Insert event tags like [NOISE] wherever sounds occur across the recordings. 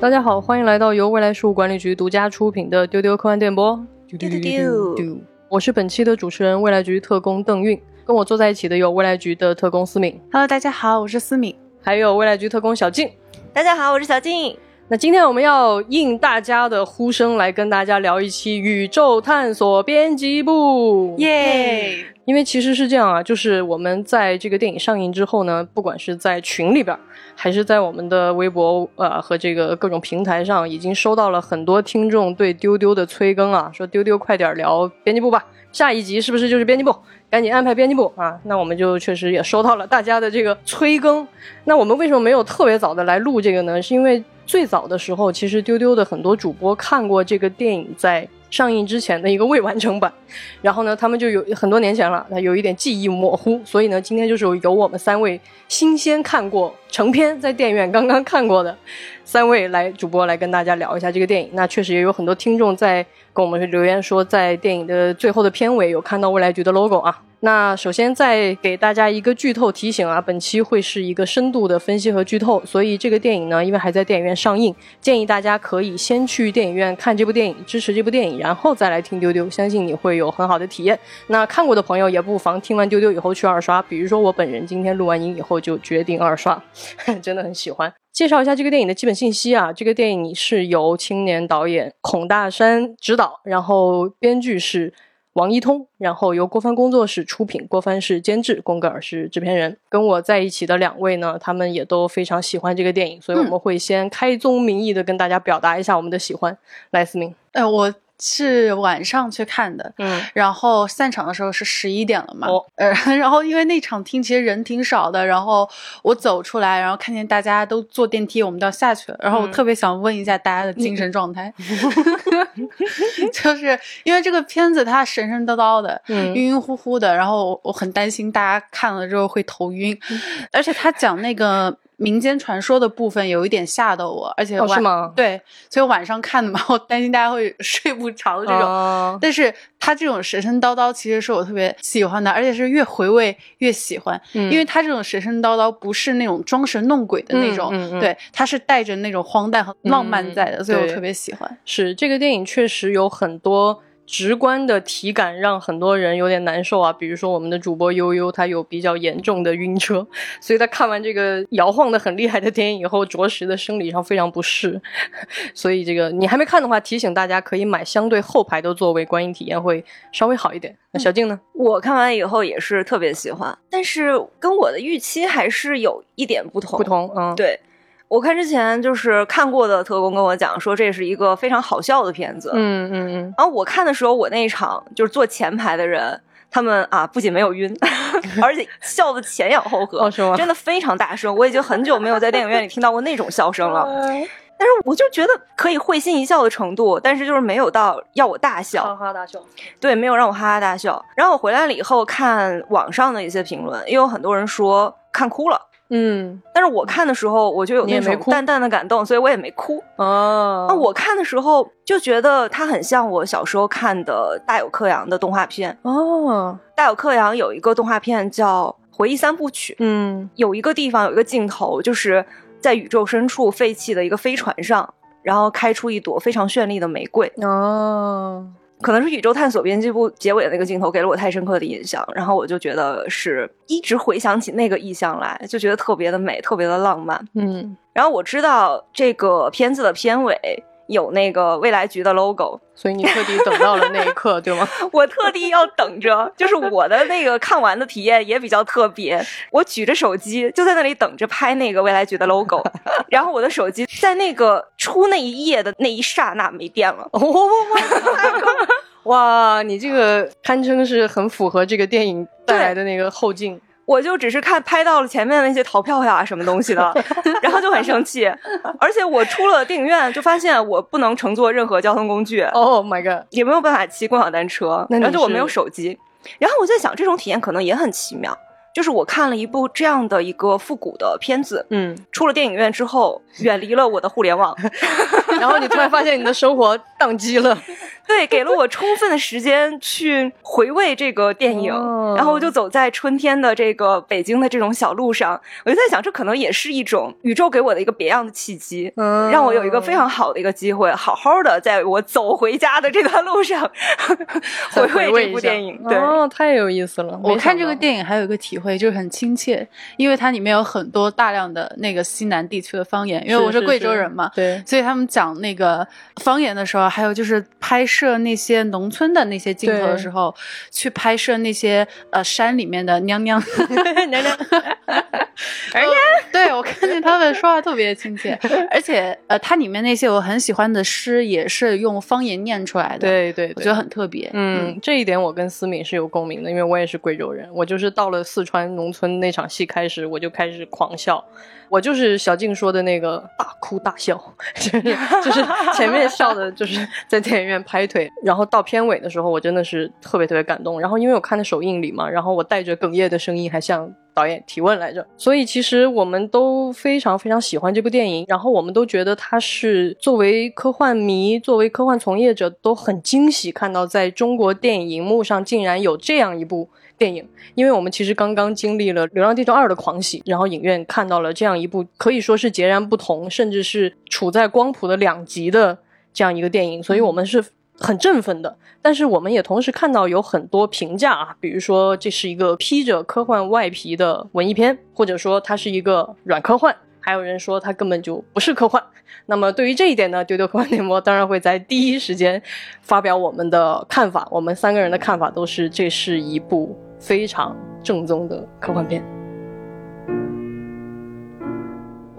大家好，欢迎来到由未来事务管理局独家出品的丢丢科幻电波。丢丢丢丢，我是本期的主持人，未来局特工邓韵。跟我坐在一起的有未来局的特工思敏，Hello，大家好，我是思敏。还有未来局特工小静。大家好，我是小静。那今天我们要应大家的呼声来跟大家聊一期宇宙探索编辑部。耶！因为其实是这样啊，就是我们在这个电影上映之后呢，不管是在群里边，还是在我们的微博呃和这个各种平台上，已经收到了很多听众对丢丢的催更啊，说丢丢快点聊编辑部吧，下一集是不是就是编辑部？赶紧安排编辑部啊！那我们就确实也收到了大家的这个催更。那我们为什么没有特别早的来录这个呢？是因为最早的时候，其实丢丢的很多主播看过这个电影在上映之前的一个未完成版，然后呢，他们就有很多年前了，他有一点记忆模糊，所以呢，今天就是由我们三位新鲜看过成片，在电影院刚刚看过的三位来主播来跟大家聊一下这个电影。那确实也有很多听众在跟我们留言说，在电影的最后的片尾有看到未来局的 logo 啊。那首先再给大家一个剧透提醒啊，本期会是一个深度的分析和剧透，所以这个电影呢，因为还在电影院上映，建议大家可以先去电影院看这部电影，支持这部电影，然后再来听丢丢，相信你会有很好的体验。那看过的朋友也不妨听完丢丢以后去二刷，比如说我本人今天录完音以后就决定二刷，真的很喜欢。介绍一下这个电影的基本信息啊，这个电影是由青年导演孔大山执导，然后编剧是。王一通，然后由郭帆工作室出品，郭帆是监制，宫格尔是制片人。跟我在一起的两位呢，他们也都非常喜欢这个电影，所以我们会先开宗明义的跟大家表达一下我们的喜欢。来，思明，呃，我是晚上去看的，嗯，然后散场的时候是十一点了嘛，哦。呃，[LAUGHS] 然后因为那场厅其实人挺少的，然后我走出来，然后看见大家都坐电梯，我们都要下去了，然后我嗯。特别想问一下大家的精神状态，[LAUGHS] 就是因为这个片子它神神叨叨的，嗯。晕晕乎乎的，然后我我很担心大家看了之后会头晕，而且他讲那个。民间传说的部分有一点吓到我，而且晚、哦是吗对，所以晚上看的嘛，[LAUGHS] 我担心大家会 [LAUGHS] 睡不着这种。哦但是他这种神神叨叨，其实是我特别喜欢的，而且是越回味越喜欢，嗯因为他这种神神叨叨不是那种装神弄鬼的那种，嗯嗯嗯对，他是带着那种荒诞和浪漫在的，嗯所以我特别喜欢。是这个电影确实有很多直观的体感，让很多人有点难受啊。比如说我们的主播悠悠，他有比较严重的晕车，所以他看完这个摇晃的很厉害的电影以后，着实的生理上非常不适。[LAUGHS] 所以这个你还没看的话，提醒大家可以买相对后排的座位，观影体验会稍微好一点。那小静呢？我看完以后也是特别喜欢，但是跟我的预期还是有一点不同。不，同，嗯，对我看之前就是看过的特工跟我讲说，这是一个非常好笑的片子。嗯嗯嗯，然后我看的时候，我那一场就是坐前排的人，他们啊不仅没有晕，[LAUGHS] 而且笑的前仰后合，哦真的非常大声。我已经很久没有在电影院里听到过那种笑声了。[LAUGHS] 但是我就觉得可以会心一笑的程度，但是就是没有到要我大笑。哈哈大笑。对，没有让我哈哈大笑。然后我回来了以后看网上的一些评论，也有很多人说看哭了，嗯，但是我看的时候我就有那种淡淡的感动，所以我也没哭。哦，那我看的时候就觉得它很像我小时候看的大有克洋的动画片。哦，大有克洋有一个动画片叫《回忆三部曲》，嗯有一个地方有一个镜头，就是在宇宙深处废弃的一个飞船上，然后开出一朵非常绚丽的玫瑰。哦，可能是宇宙探索编辑部结尾的那个镜头给了我太深刻的印象，然后我就觉得是一直回想起那个意象来，就觉得特别的美，特别的浪漫。嗯，然后我知道这个片子的片尾有那个未来局的 logo，所以你特地等到了那一刻，[LAUGHS] 对吗？我特地要等着，就是我的那个看完的体验也比较特别。我举着手机就在那里等着拍那个未来局的 logo，[LAUGHS] 然后我的手机在那个出那一页的那一刹那没电了。哦 [LAUGHS] 哇，你这个堪称是很符合这个电影带来的那个后劲。我就只是看拍到了前面那些逃票呀什么东西的，[LAUGHS] 然后就很生气，而且我出了电影院就发现我不能乘坐任何交通工具，Oh my god！也没有办法骑共享单车，然后就我没有手机，然后我在想这种体验可能也很奇妙，就是我看了一部这样的一个复古的片子，嗯，出了电影院之后远离了我的互联网，[LAUGHS] 然后你突然发现你的生活宕机了。[LAUGHS] 对，给了我充分的时间去回味这个电影。哦然后我就走在春天的这个北京的这种小路上，我就在想，这可能也是一种宇宙给我的一个别样的契机，嗯让我有一个非常好的一个机会，好好的在我走回家的这段路上 [LAUGHS] 回味这部电影。对，哦，太有意思了。我看这个，电影还有一个体会，就是很亲切，因为它里面有很多大量的那个西南地区的方言，因为我是贵州人嘛，对，所以他们讲那个方言的时候，还有就是拍摄那些农村的那些镜头的时候，去拍摄那些呃山里面的娘娘。[LAUGHS] 娘娘，[LAUGHS] 而且，[LAUGHS] 对我看见他们说话特别亲切，[LAUGHS] 而且呃，它里面那些我很喜欢的诗也是用方言念出来的，，对对对我觉得。很特别。嗯，这一点我跟思敏是有共鸣的，因为我也是贵州人。我就是到了四川农村那场戏开始，我就开始狂笑。我就是小静说的那个大哭大笑，就是就是前面笑的，就是在电影院拍腿，然后到片尾的时候，我真的是特别特别感动。然后因为我看的首映礼嘛，然后我带着哽咽的声音还向导演提问来着，所以其实我们都非常非常喜欢这部电影，然后我们都觉得它是作为科幻迷、作为科幻从业者都很惊喜，看到在中国电影荧幕上竟然有这样一部电影，因为我们其实刚刚经历了《流浪地球二》的狂喜，然后影院看到了这样一部可以说是截然不同，甚至是处在光谱的两极的这样一个电影，所以我们是很振奋的。但是我们也同时看到有很多评价啊，比如说这是一个披着科幻外皮的文艺片，或者说它是一个软科幻。还有人说它根本就不是科幻。那么对于这一点呢，丢丢科幻电波当然会在第一时间发表我们的看法。我们三个人的看法都是，这是一部非常正宗的科幻片。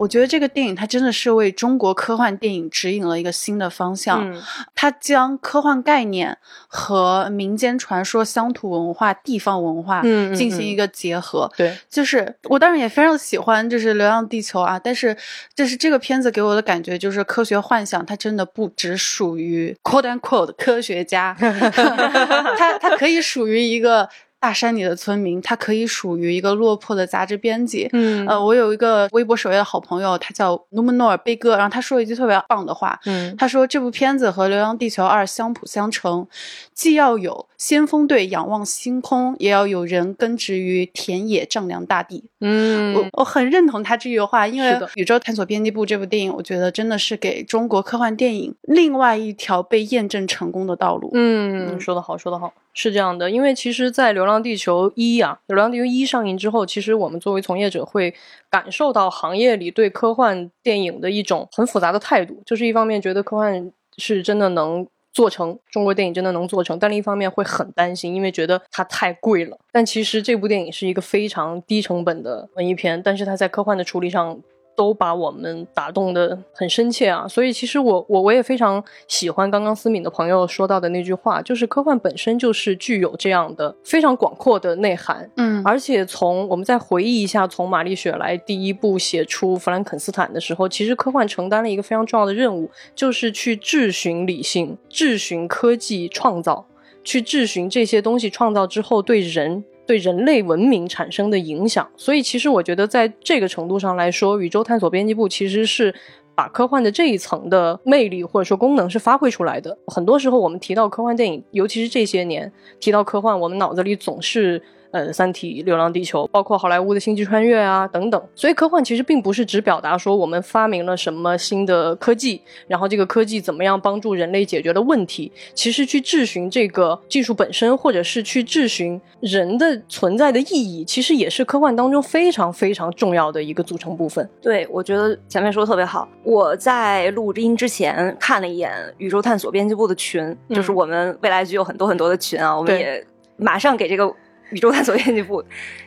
我觉得这个电影它真的是为中国科幻电影指引了一个新的方向。嗯它将科幻概念和民间传说、乡土文化、地方文化进行一个结合。对，就是我当然也非常喜欢，就是《流浪地球》啊，但是就是这个片子给我的感觉就是科学幻想，它真的不只属于 quote unquote 科学家，[LAUGHS] 它它可以属于一个大山里的村民，他可以属于一个落魄的杂志编辑。嗯呃，我有一个微博首页的好朋友，他叫努门诺尔贝哥，然后他说了一句特别棒的话，嗯他说这部片子和《流浪地球二》相辅相成，既要有先锋队仰望星空，也要有人根植于田野丈量大地。嗯我我很认同他这句话，因为《宇宙探索编辑部》这部电影，我觉得真的是给中国科幻电影另外一条被验证成功的道路。嗯，说得好，说得好，是这样的。因为其实，在《流浪流浪地球一》啊，《流浪地球一》上映之后，其实我们作为从业者会感受到行业里对科幻电影的一种很复杂的态度，就是一方面觉得科幻是真的能。做成中国电影真的能做成，但另一方面会很担心，因为觉得它太贵了。但其实这部电影是一个非常低成本的文艺片，但是它在科幻的处理上都把我们打动的很深切啊，所以其实我我我也非常喜欢刚刚思敏的朋友说到的那句话，就是科幻本身就是具有这样的非常广阔的内涵，嗯。而且从我们再回忆一下，从玛丽雪莱第一部写出弗兰肯斯坦的时候，其实科幻承担了一个非常重要的任务，就是去质询理性，质询科技创造，去质询这些东西创造之后对人。对人类文明产生的影响，所以其实我觉得在这个程度上来说，宇宙探索编辑部其实是把科幻的这一层的魅力或者说功能是发挥出来的。很多时候我们提到科幻电影，尤其是这些年提到科幻，我们脑子里总是呃《三体》《流浪地球》，包括好莱坞的《星际穿越》啊等等。所以科幻其实并不是只表达说我们发明了什么新的科技，然后这个科技怎么样帮助人类解决了问题。其实去质询这个技术本身，或者是去质询人的存在的意义，其实也是科幻当中非常非常重要的一个组成部分。对，我觉得前面说的特别好。我在录音之前看了一眼宇宙探索编辑部的群，就是我们未来局有很多很多的群啊，我们也马上给这个宇宙探索编辑部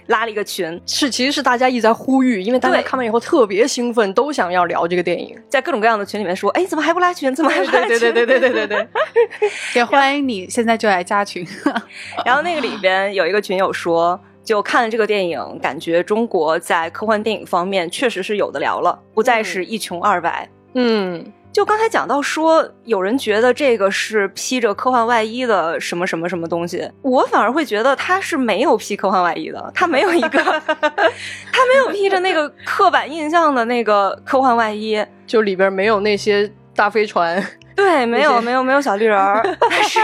拉了一个群，是，其实是大家一直在呼吁，因为大家看完以后特别兴奋，都想要聊这个电影。在各种各样的群里面说，哎，怎么还不拉群？[LAUGHS] 怎么还不拉群？对对对对对对对对。[LAUGHS] 也欢迎你现在就来加群。[LAUGHS] 然后那个里边有一个群友说，就看了这个电影，感觉中国在科幻电影方面确实是有的聊了，不再是一穷二白。嗯，就刚才讲到说，有人觉得这个是披着科幻外衣的什么什么什么东西，我反而会觉得他是没有披科幻外衣的，他没有一个，[LAUGHS] 他没有披着那个刻板印象的那个科幻外衣。就里边没有那些大飞船。[LAUGHS] 对，没有没有没有小绿人儿，[LAUGHS] 它是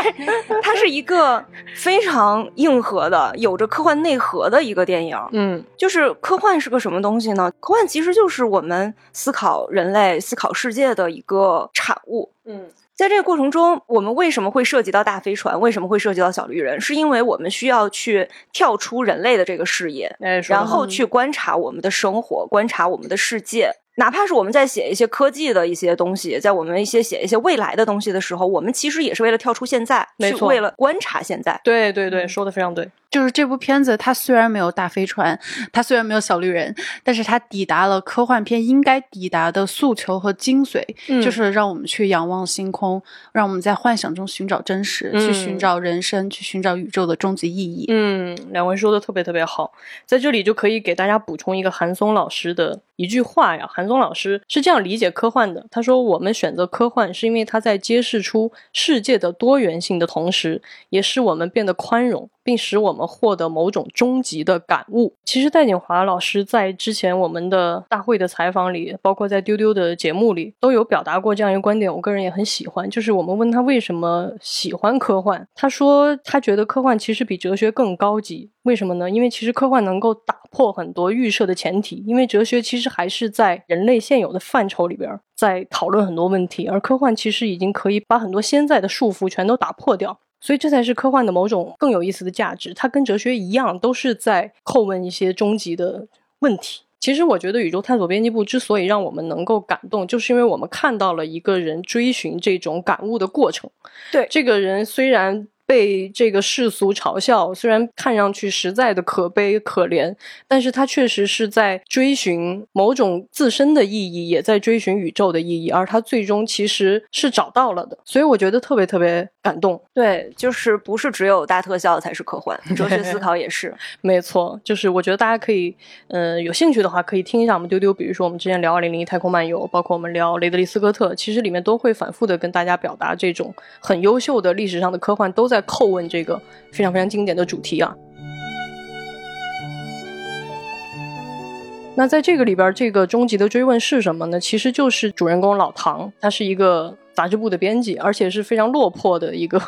它是一个非常硬核的、有着科幻内核的一个电影。嗯就是科幻是个什么东西呢？科幻其实就是我们思考人类、思考世界的一个产物。嗯在这个过程中，我们为什么会涉及到大飞船？为什么会涉及到小绿人？是因为我们需要去跳出人类的这个视野，然后去观察我们的生活，观察我们的世界。哪怕是我们在写一些科技的一些东西，在我们一些写一些未来的东西的时候，我们其实也是为了跳出现在，没错去为了观察现在。对对对，说的非常对。就是这部片子，它虽然没有大飞船，它虽然没有小绿人，但是它抵达了科幻片应该抵达的诉求和精髓，嗯就是让我们去仰望星空，让我们在幻想中寻找真实，去嗯寻找人生，去寻找宇宙的终极意义。嗯，两位说的特别特别好，在这里就可以给大家补充一个韩松老师的一句话呀。韩松老师是这样理解科幻的，他说：“我们选择科幻是因为它在揭示出世界的多元性的同时，也使我们变得宽容，并使我们获得某种终极的感悟。”其实戴锦华老师在之前我们的大会的采访里，包括在丢丢的节目里，都有表达过这样一个观点，我个人也很喜欢。就是我们问他为什么喜欢科幻，他说他觉得科幻其实比哲学更高级。为什么呢？因为其实科幻能够打破很多预设的前提，因为哲学其实还是在人类现有的范畴里边在讨论很多问题，而科幻其实已经可以把很多现在的束缚全都打破掉。所以这才是科幻的某种更有意思的价值。它跟哲学一样，都是在叩问一些终极的问题。其实我觉得宇宙探索编辑部之所以让我们能够感动，就是因为我们看到了一个人追寻这种感悟的过程。对这个人虽然被这个世俗嘲笑，虽然看上去实在的可悲可怜，但是他确实是在追寻某种自身的意义，也在追寻宇宙的意义，而他最终其实是找到了的。所以我觉得特别特别感动。对，就是不是只有大特效才是科幻，哲学思考也是。[LAUGHS] 没错，就是我觉得大家可以，呃，有兴趣的话可以听一下我们丢丢，比如说我们之前聊《二零零一太空漫游》，包括我们聊雷德利·斯科特，其实里面都会反复的跟大家表达这种很优秀的历史上的科幻都在在叩问这个非常非常经典的主题啊。那在这个里边，这个终极的追问是什么呢？其实就是主人公老唐，他是一个杂志部的编辑，而且是非常落魄的一个，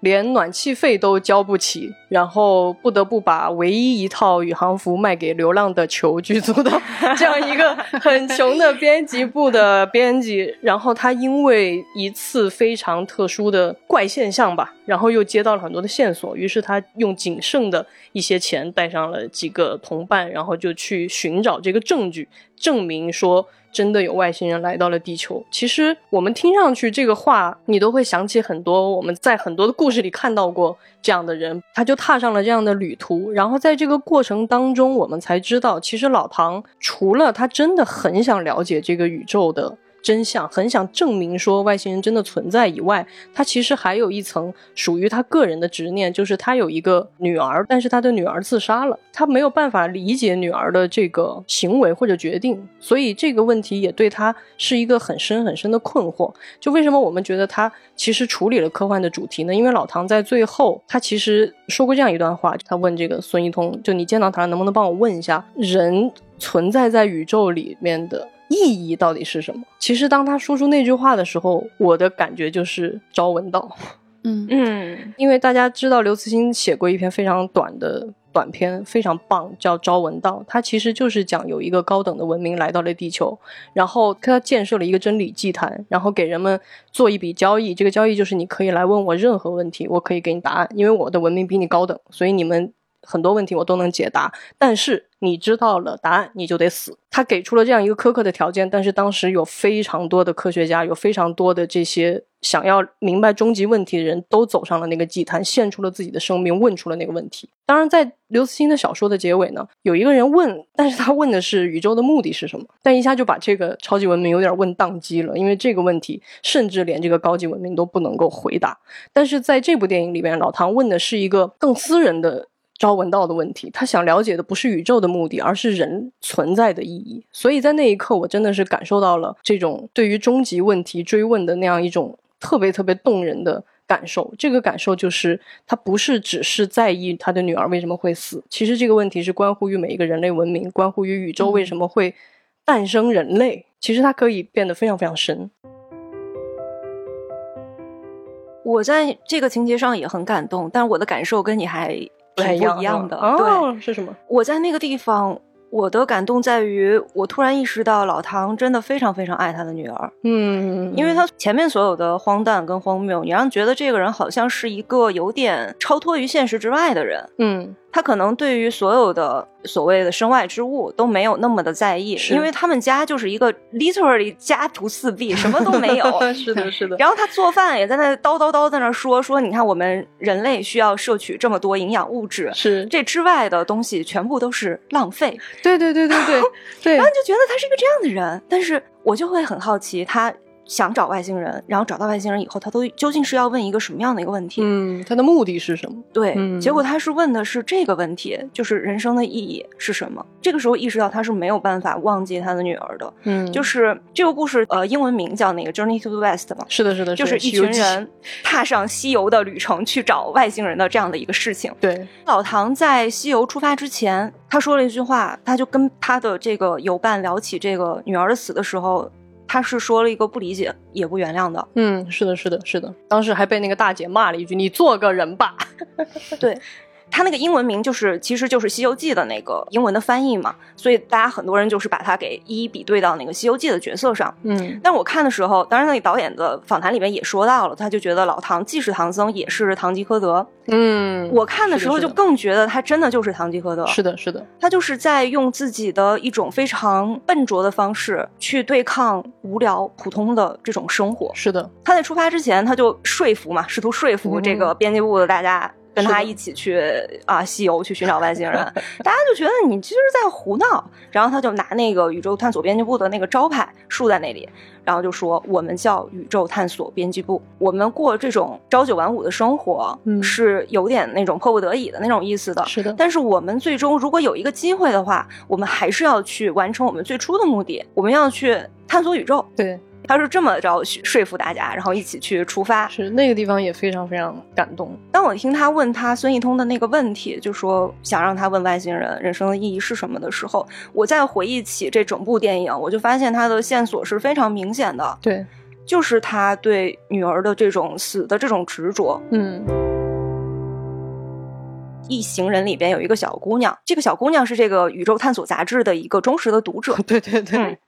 连暖气费都交不起，然后不得不把唯一一套宇航服卖给流浪的球剧组的这样一个很穷的编辑部的编辑。然后他因为一次非常特殊的怪现象吧，然后又接到了很多的线索，于是他用仅剩的一些钱带上了几个同伴，然后就去寻找这个证据，证明说真的有外星人来到了地球。其实我们听上去这个话，你都会想起很多我们在很多的故事里看到过这样的人，他就踏上了这样的旅途。然后在这个过程当中，我们才知道，其实老唐除了他真的很想了解这个宇宙的。真相很想证明说外星人真的存在以外，他其实还有一层属于他个人的执念，就是他有一个女儿，但是他的女儿自杀了，他没有办法理解女儿的这个行为或者决定，所以这个问题也对他是一个很深很深的困惑。就为什么我们觉得他其实处理了科幻的主题呢？因为老唐在最后他其实说过这样一段话，他问这个孙一通，就你见到他能不能帮我问一下，人存在在宇宙里面的。意义到底是什么？其实当他说出那句话的时候，我的感觉就是朝闻道。嗯嗯因为大家知道刘慈欣写过一篇非常短的短篇，非常棒，叫《朝闻道》。它其实就是讲有一个高等的文明来到了地球，然后他建设了一个真理祭坛，然后给人们做一笔交易。这个交易就是你可以来问我任何问题，我可以给你答案，因为我的文明比你高等，所以你们很多问题我都能解答。但是你知道了答案，你就得死。他给出了这样一个苛刻的条件，但是当时有非常多的科学家，有非常多的这些想要明白终极问题的人都走上了那个祭坛，献出了自己的生命，问出了那个问题。当然，在刘慈欣的小说的结尾呢，有一个人问，但是他问的是宇宙的目的是什么，但一下就把这个超级文明有点问宕机了，因为这个问题甚至连这个高级文明都不能够回答。但是在这部电影里面，老唐问的是一个更私人的。朝闻道的问题，他想了解的不是宇宙的目的，而是人存在的意义。所以在那一刻，我真的是感受到了这种对于终极问题追问的那样一种特别特别动人的感受。这个感受就是，他不是只是在意他的女儿为什么会死，其实这个问题是关乎于每一个人类文明，关乎于宇宙为什么会诞生人类。其实它可以变得非常非常深。我在这个情节上也很感动，但我的感受跟你还挺不一样的。哦，是什么？我在那个地方。我的感动在于，我突然意识到老唐真的非常非常爱他的女儿。嗯，因为他前面所有的荒诞跟荒谬，你让觉得这个人好像是一个有点超脱于现实之外的人。嗯。他可能对于所有的所谓的身外之物都没有那么的在意，因为他们家就是一个 literally 家徒四壁，什么都没有。[LAUGHS] 是的，是的。然后他做饭也在那叨叨叨在那说说，你看我们人类需要摄取这么多营养物质，是这之外的东西全部都是浪费。对对对对对 [LAUGHS] 对。然后你就觉得他是一个这样的人，但是我就会很好奇他。想找外星人，然后找到外星人以后，他都究竟是要问一个什么样的一个问题？嗯，他的目的是什么？对，结果他是问的是这个问题，就是人生的意义是什么？这个时候意识到他是没有办法忘记他的女儿的。嗯，就是这个故事，呃，英文名叫那个《Journey to the West》嘛。是的，是的，就是一群人踏上西游的旅程去找外星人的这样的一个事情。对，老唐在西游出发之前，他说了一句话，他就跟他的这个游伴聊起这个女儿的死的时候。他是说了一个不理解也不原谅的，嗯，是的，是的，是的，当时还被那个大姐骂了一句：“你做个人吧。[LAUGHS] ”对。他那个英文名就是，其实就是《西游记》的那个英文的翻译嘛，所以大家很多人就是把它给一一比对到那个《西游记》的角色上。嗯，但我看的时候，当然那个导演的访谈里面也说到了，他就觉得老唐既是唐僧，也是唐吉诃德。嗯，我看的时候就更觉得他真的就是唐吉诃德。是的，是的，他就是在用自己的一种非常笨拙的方式去对抗无聊普通的这种生活。是的，他在出发之前，他就说服嘛，试图说服这个编辑部的大家。跟他一起去啊，西游去寻找外星人，[LAUGHS] 大家就觉得你这是在胡闹。然后他就拿那个宇宙探索编辑部的那个招牌竖在那里，然后就说：“我们叫宇宙探索编辑部，我们过这种朝九晚五的生活，是有点那种迫不得已的那种意思的。是的，但是我们最终如果有一个机会的话，我们还是要去完成我们最初的目的，我们要去探索宇宙。”对。他是这么着说服大家，然后一起去出发。是那个地方也非常非常感动。当我听他问他孙一通的那个问题，就说想让他问外星人人生的意义是什么的时候，我再回忆起这整部电影，我就发现他的线索是非常明显的。对，就是他对女儿的这种死的这种执着。嗯。一行人里边有一个小姑娘，这个小姑娘是这个宇宙探索杂志的一个忠实的读者。[LAUGHS] 对对对。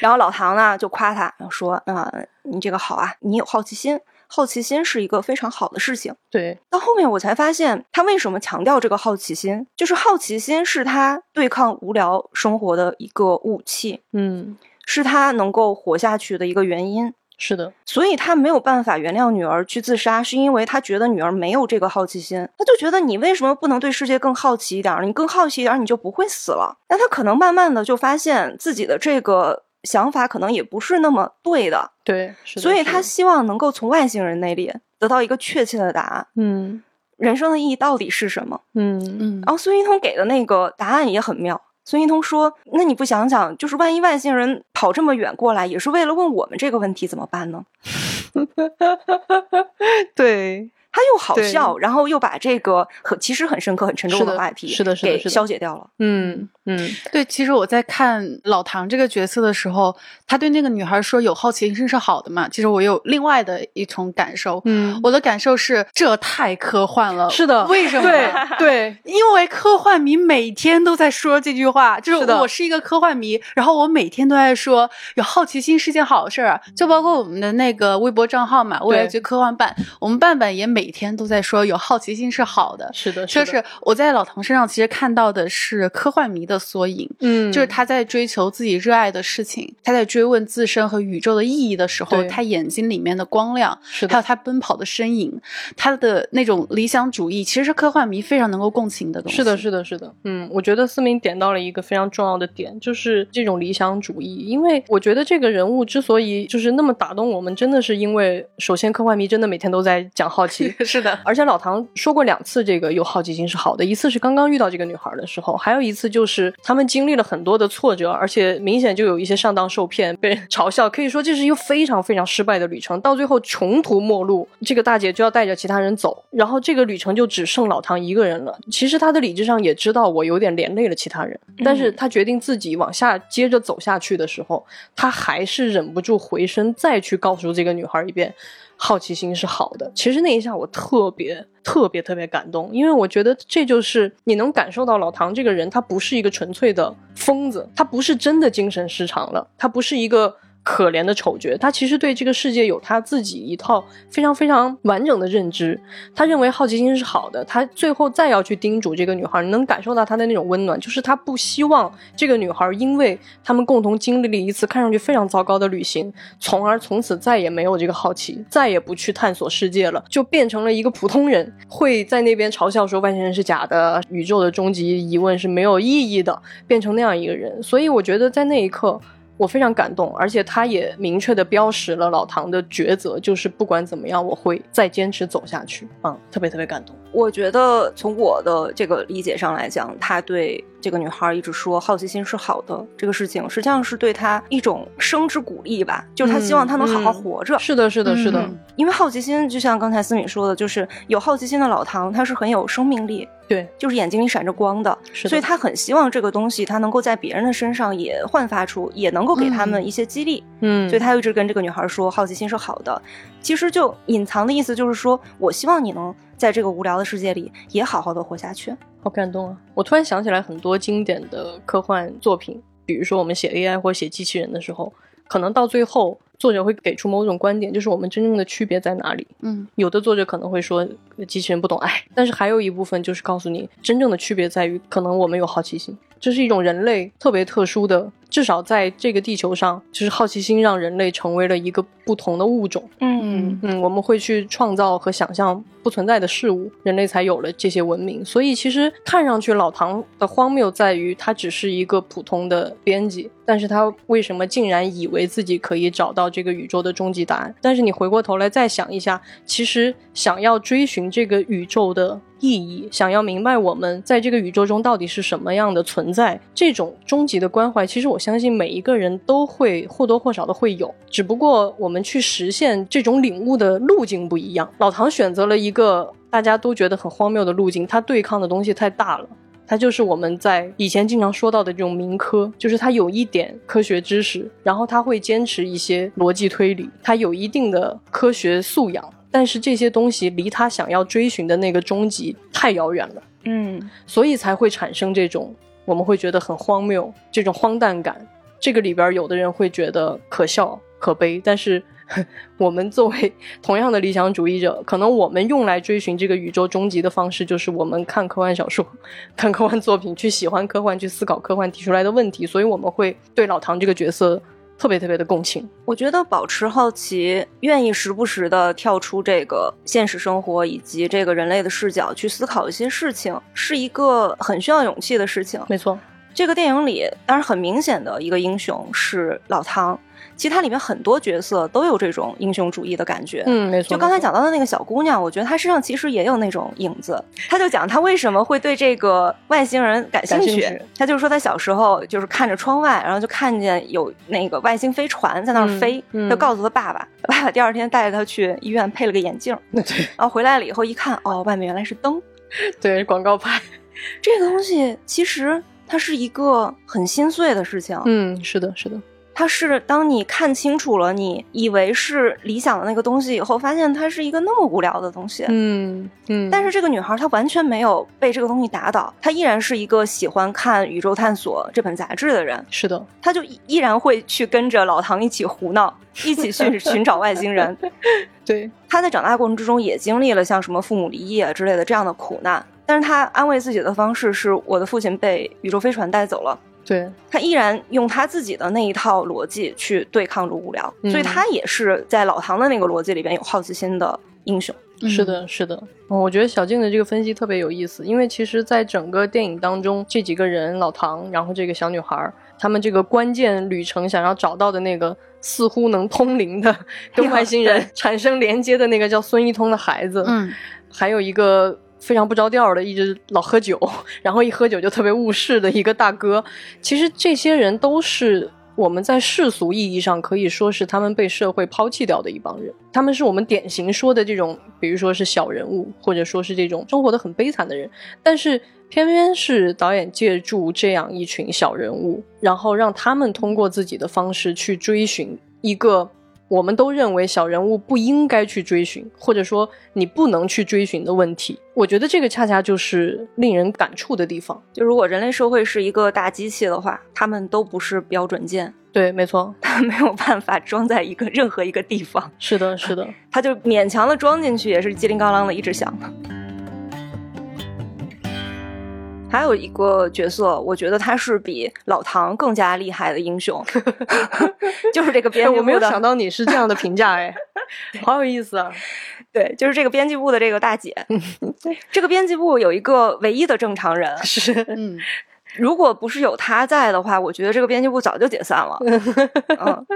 然后老唐呢就夸她说：“啊，你这个好啊，你有好奇心，好奇心是一个非常好的事情。”对。到后面我才发现，他为什么强调这个好奇心，就是好奇心是他对抗无聊生活的一个武器。嗯，是他能够活下去的一个原因。是的，所以他没有办法原谅女儿去自杀，是因为他觉得女儿没有这个好奇心，他就觉得你为什么不能对世界更好奇一点？你更好奇一点，你就不会死了。那他可能慢慢的就发现自己的这个想法可能也不是那么对的，对，所以他希望能够从外星人那里得到一个确切的答案。嗯，人生的意义到底是什么？嗯嗯。然后孙一通给的那个答案也很妙。孙一通说：“那你不想想，就是万一外星人跑这么远过来，也是为了问我们这个问题，怎么办呢？” [LAUGHS] 对。他又好笑，然后又把这个很其实很深刻、很沉重的话题是的，是的，给消解掉了。嗯嗯，对。其实我在看老唐这个角色的时候，他对那个女孩说有好奇心是好的嘛。其实我有另外的一种感受。嗯，我的感受是这太科幻了。[LAUGHS] 是的，为什么？对对，[LAUGHS] 因为科幻迷每天都在说这句话，就是我是一个科幻迷，然后我每天都在说有好奇心是件好事儿。就包括我们的那个微博账号嘛，未来局科幻办，我们办办也每。每天都在说有好奇心是好的，是的，就是我在老唐身上其实看到的是科幻迷的缩影，嗯，就是他在追求自己热爱的事情，他在追问自身和宇宙的意义的时候，他眼睛里面的光亮，还有他奔跑的身影，他的那种理想主义，其实是科幻迷非常能够共情的东西。是的，是的，是的，嗯，我觉得思明点到了一个非常重要的点，就是这种理想主义，因为我觉得这个人物之所以就是那么打动我们，真的是因为首先科幻迷真的每天都在讲好奇。[LAUGHS] 是的，而且老唐说过两次，这个有好奇心是好的。一次是刚刚遇到这个女孩的时候，还有一次就是就是他们经历了很多的挫折，而且明显就有一些上当受骗，被人嘲笑，可以说这是一个非常非常失败的旅程。到最后穷途末路，这个大姐就要带着其他人走，然后这个旅程就只剩老唐一个人了。其实他的理智上也知道我有点连累了其他人，但是他决定自己往下接着走下去的时候，他还是忍不住回身再去告诉这个女孩一遍。好奇心是好的，其实那一下我特别特别特别感动，因为我觉得这就是你能感受到老唐这个人，他不是一个纯粹的疯子，他不是真的精神失常了，他不是一个。可怜的丑角，他其实对这个世界有他自己一套非常非常完整的认知。他认为好奇心是好的，他最后再要去叮嘱这个女孩，你能感受到他的那种温暖，就是他不希望这个女孩因为他们共同经历了一次看上去非常糟糕的旅行，从而从此再也没有这个好奇，再也不去探索世界了，就变成了一个普通人，会在那边嘲笑说外星人是假的，宇宙的终极疑问是没有意义的，变成那样一个人。所以我觉得在那一刻。我非常感动，而且他也明确的标识了老唐的抉择，就是不管怎么样，我会再坚持走下去。嗯，特别特别感动。我觉得从我的这个理解上来讲，他对这个女孩一直说好奇心是好的这个事情，实际上是对他一种生之鼓励吧，就是他希望她能好好活着。是的，是的，是的。因为好奇心，就像刚才思敏说的，就是有好奇心的老唐，他是很有生命力。对，就是眼睛里闪着光的，所以他很希望这个东西他能够在别人的身上也焕发出，也能够给他们一些激励。嗯，所以他一直跟这个女孩说，好奇心是好的。其实就隐藏的意思就是说，我希望你能在这个无聊的世界里也好好的活下去。好感动啊！我突然想起来很多经典的科幻作品，比如说我们写 AI 或写机器人的时候，可能到最后。作者会给出某种观点，就是我们真正的区别在哪里？嗯，有的作者可能会说机器人不懂爱，但是还有一部分就是告诉你，真正的区别在于，可能我们有好奇心，这是一种人类特别特殊的。至少在这个地球上，就是好奇心让人类成为了一个不同的物种。嗯嗯，我们会去创造和想象不存在的事物，人类才有了这些文明。所以其实看上去老唐的荒谬在于，他只是一个普通的编辑，但是他为什么竟然以为自己可以找到这个宇宙的终极答案？但是你回过头来再想一下，其实想要追寻这个宇宙的。意义，想要明白我们在这个宇宙中到底是什么样的存在，这种终极的关怀，其实我相信每一个人都会或多或少的会有，只不过我们去实现这种领悟的路径不一样。老唐选择了一个大家都觉得很荒谬的路径，他对抗的东西太大了，他就是我们在以前经常说到的这种民科，就是他有一点科学知识，然后他会坚持一些逻辑推理，他有一定的科学素养。但是这些东西离他想要追寻的那个终极太遥远了，嗯，所以才会产生这种我们会觉得很荒谬、这种荒诞感。这个里边有的人会觉得可笑、可悲，但是 [LAUGHS] 我们作为 [LAUGHS] 同样的理想主义者，可能我们用来追寻这个宇宙终极的方式，就是我们看科幻小说、[LAUGHS] 看科幻作品，去喜欢科幻，去思考科幻提出来的问题。所以我们会对老唐这个角色。特别特别的共情，我觉得保持好奇，愿意时不时的跳出这个现实生活以及这个人类的视角去思考一些事情，是一个很需要勇气的事情。没错，这个电影里当然很明显的一个英雄是老汤。其实它里面很多角色都有这种英雄主义的感觉，嗯，没错。就刚才讲到的那个小姑娘，我觉得她身上其实也有那种影子。她就讲她为什么会对这个外星人感兴趣。她就是说她小时候就是看着窗外，然后就看见有那个外星飞船在那儿飞，就告诉她爸爸，爸爸第二天带着她去医院配了个眼镜，[LAUGHS] 对，然后回来了以后一看，哦，外面原来是灯，[LAUGHS] 对，广告牌。[LAUGHS] 这个东西其实它是一个很心碎的事情。嗯，是的，是的。它是当你看清楚了，你以为是理想的那个东西以后，发现它是一个那么无聊的东西。嗯嗯。但是这个女孩她完全没有被这个东西打倒，她依然是一个喜欢看《宇宙探索》这本杂志的人。是的，她就依然会去跟着老唐一起胡闹，一起去 [LAUGHS] 寻找外星人。对，[LAUGHS] 她在长大过程之中也经历了像什么父母离异啊之类的这样的苦难，但是她安慰自己的方式是：我的父亲被宇宙飞船带走了。对。他依然用他自己的那一套逻辑去对抗着无聊，所以他也是在老唐的那个逻辑里边有好奇心的英雄。是的，是的，我觉得小静的这个分析特别有意思，因为其实，在整个电影当中，这几个人，老唐，然后这个小女孩，他们这个关键旅程想要找到的那个似乎能通灵的、跟外星人产生连接的那个叫孙一通的孩子，嗯，还有一个。非常不着调的，一直老喝酒，然后一喝酒就特别误事的一个大哥。其实这些人都是我们在世俗意义上可以说是他们被社会抛弃掉的一帮人，他们是我们典型说的这种，比如说是小人物，或者说是这种生活的很悲惨的人。但是偏偏是导演借助这样一群小人物，然后让他们通过自己的方式去追寻一个。我们都认为小人物不应该去追寻，或者说你不能去追寻的问题。我觉得这个恰恰就是令人感触的地方。就如果人类社会是一个大机器的话，他们都不是标准件。对，没错，[LAUGHS] 他没有办法装在一个任何一个地方。是的，是的，他就勉强的装进去，也是叽铃咣啷的一直响。还有一个角色，我觉得他是比老唐更加厉害的英雄，[LAUGHS] [LAUGHS] 就是这个编辑部的。我没有想到你是这样的评价，哎，[LAUGHS] 好有意思啊！对，就是这个编辑部的这个大姐。这个编辑部有一个唯一的正常人，是，嗯，如果不是有他在的话，我觉得这个编辑部早就解散了。嗯，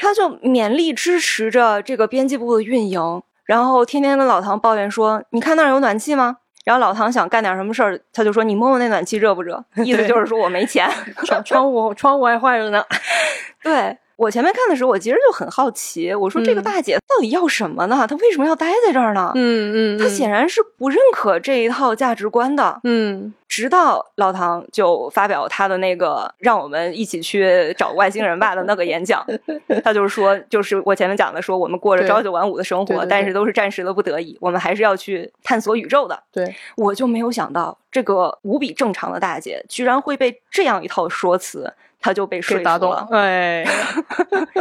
他就勉力支持着这个编辑部的运营，然后天天跟老唐抱怨说：“你看那儿有暖气吗？”然后老唐想干点什么事儿，他就说：“你摸摸那暖气热不热？” [LAUGHS] 意思就是说我没钱，窗窗户窗户还坏着呢。[LAUGHS] 对我前面看的时候，我其实就很好奇，我说这个大姐到底要什么呢？她为什么要待在这儿呢？嗯嗯，她显然是不认可这一套价值观的。嗯，直到老唐就发表他的那个让我们一起去找外星人吧的那个演讲，[LAUGHS] 他就是说，就是我前面讲的，说我们过着朝九晚五的生活，但是都是暂时的不得已，我们还是要去探索宇宙的。对，我就没有想到这个无比正常的大姐，居然会被这样一套说辞。他就被说服了，哎，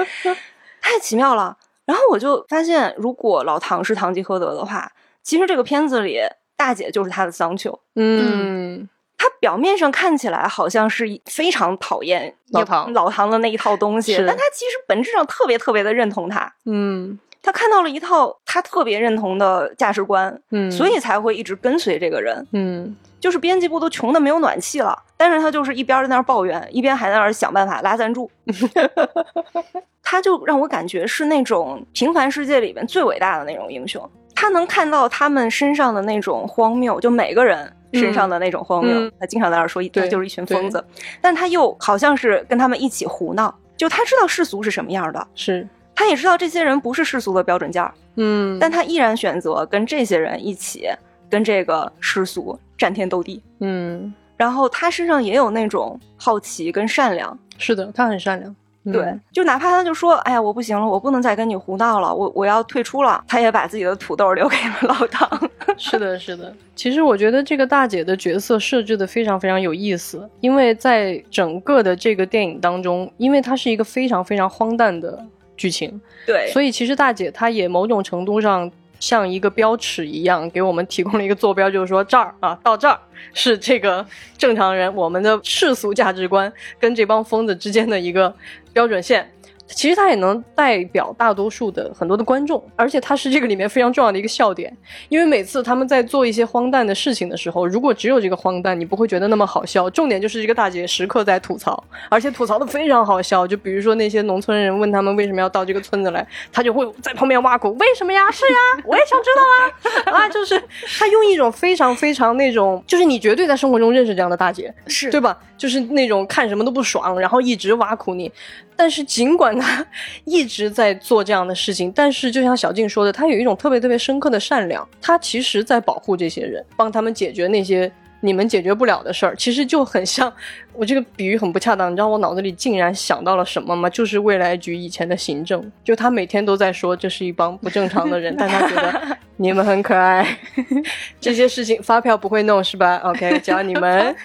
[LAUGHS] 太奇妙了。然后我就发现，如果老唐是堂吉诃德的话，其实这个片子里大姐就是他的桑丘。嗯，他表面上看起来好像是非常讨厌老唐老唐的那一套东西，但他其实本质上特别特别的认同他。嗯，他看到了一套他特别认同的价值观，嗯，所以才会一直跟随这个人。嗯。就是编辑部都穷的没有暖气了，但是他就是一边在那儿抱怨，一边还在那儿想办法拉赞助。[LAUGHS] 他就让我感觉是那种平凡世界里面最伟大的那种英雄。他能看到他们身上的那种荒谬，就每个人身上的那种荒谬。他经常在那儿说，他就是一群疯子，但他又好像是跟他们一起胡闹。就他知道世俗是什么样的，是他也知道这些人不是世俗的标准件儿。嗯，但他依然选择跟这些人一起。跟这个世俗战天斗地，嗯，然后他身上也有那种好奇跟善良，是的，他很善良，对，就哪怕他就说，哎呀，我不行了，我不能再跟你胡闹了，我我要退出了，他也把自己的土豆留给了老唐。[LAUGHS] 是的，是的，其实我觉得这个大姐的角色设置的非常非常有意思，因为在整个的这个电影当中，因为她是一个非常非常荒诞的剧情，对，所以其实大姐她也某种程度上。像一个标尺一样，给我们提供了一个坐标，就是说这儿啊，到这儿是这个正常人我们的世俗价值观跟这帮疯子之间的一个标准线。其实它也能代表大多数的很多的观众，而且它是这个里面非常重要的一个笑点。因为每次他们在做一些荒诞的事情的时候，如果只有这个荒诞，你不会觉得那么好笑。重点就是这个大姐时刻在吐槽，而且吐槽的非常好笑。就比如说那些农村人问他们为什么要到这个村子来，他就会在旁边挖苦：“为什么呀？是呀，我也想知道啊！”啊，就是他用一种非常非常那种，就是你绝对在生活中认识这样的大姐，是对吧？就是那种看什么都不爽，然后一直挖苦你。但是尽管他 [LAUGHS] 一直在做这样的事情，但是就像小静说的，他有一种特别特别深刻的善良，他其实在保护这些人，帮他们解决那些你们解决不了的事儿。其实就很像我这个比喻很不恰当，你知道我脑子里竟然想到了什么吗？就是未来局以前的行政，就他每天都在说这是一帮不正常的人，但他觉得 [LAUGHS] 你们很可爱，[LAUGHS] 这些事情发票不会弄是吧？OK，只要你们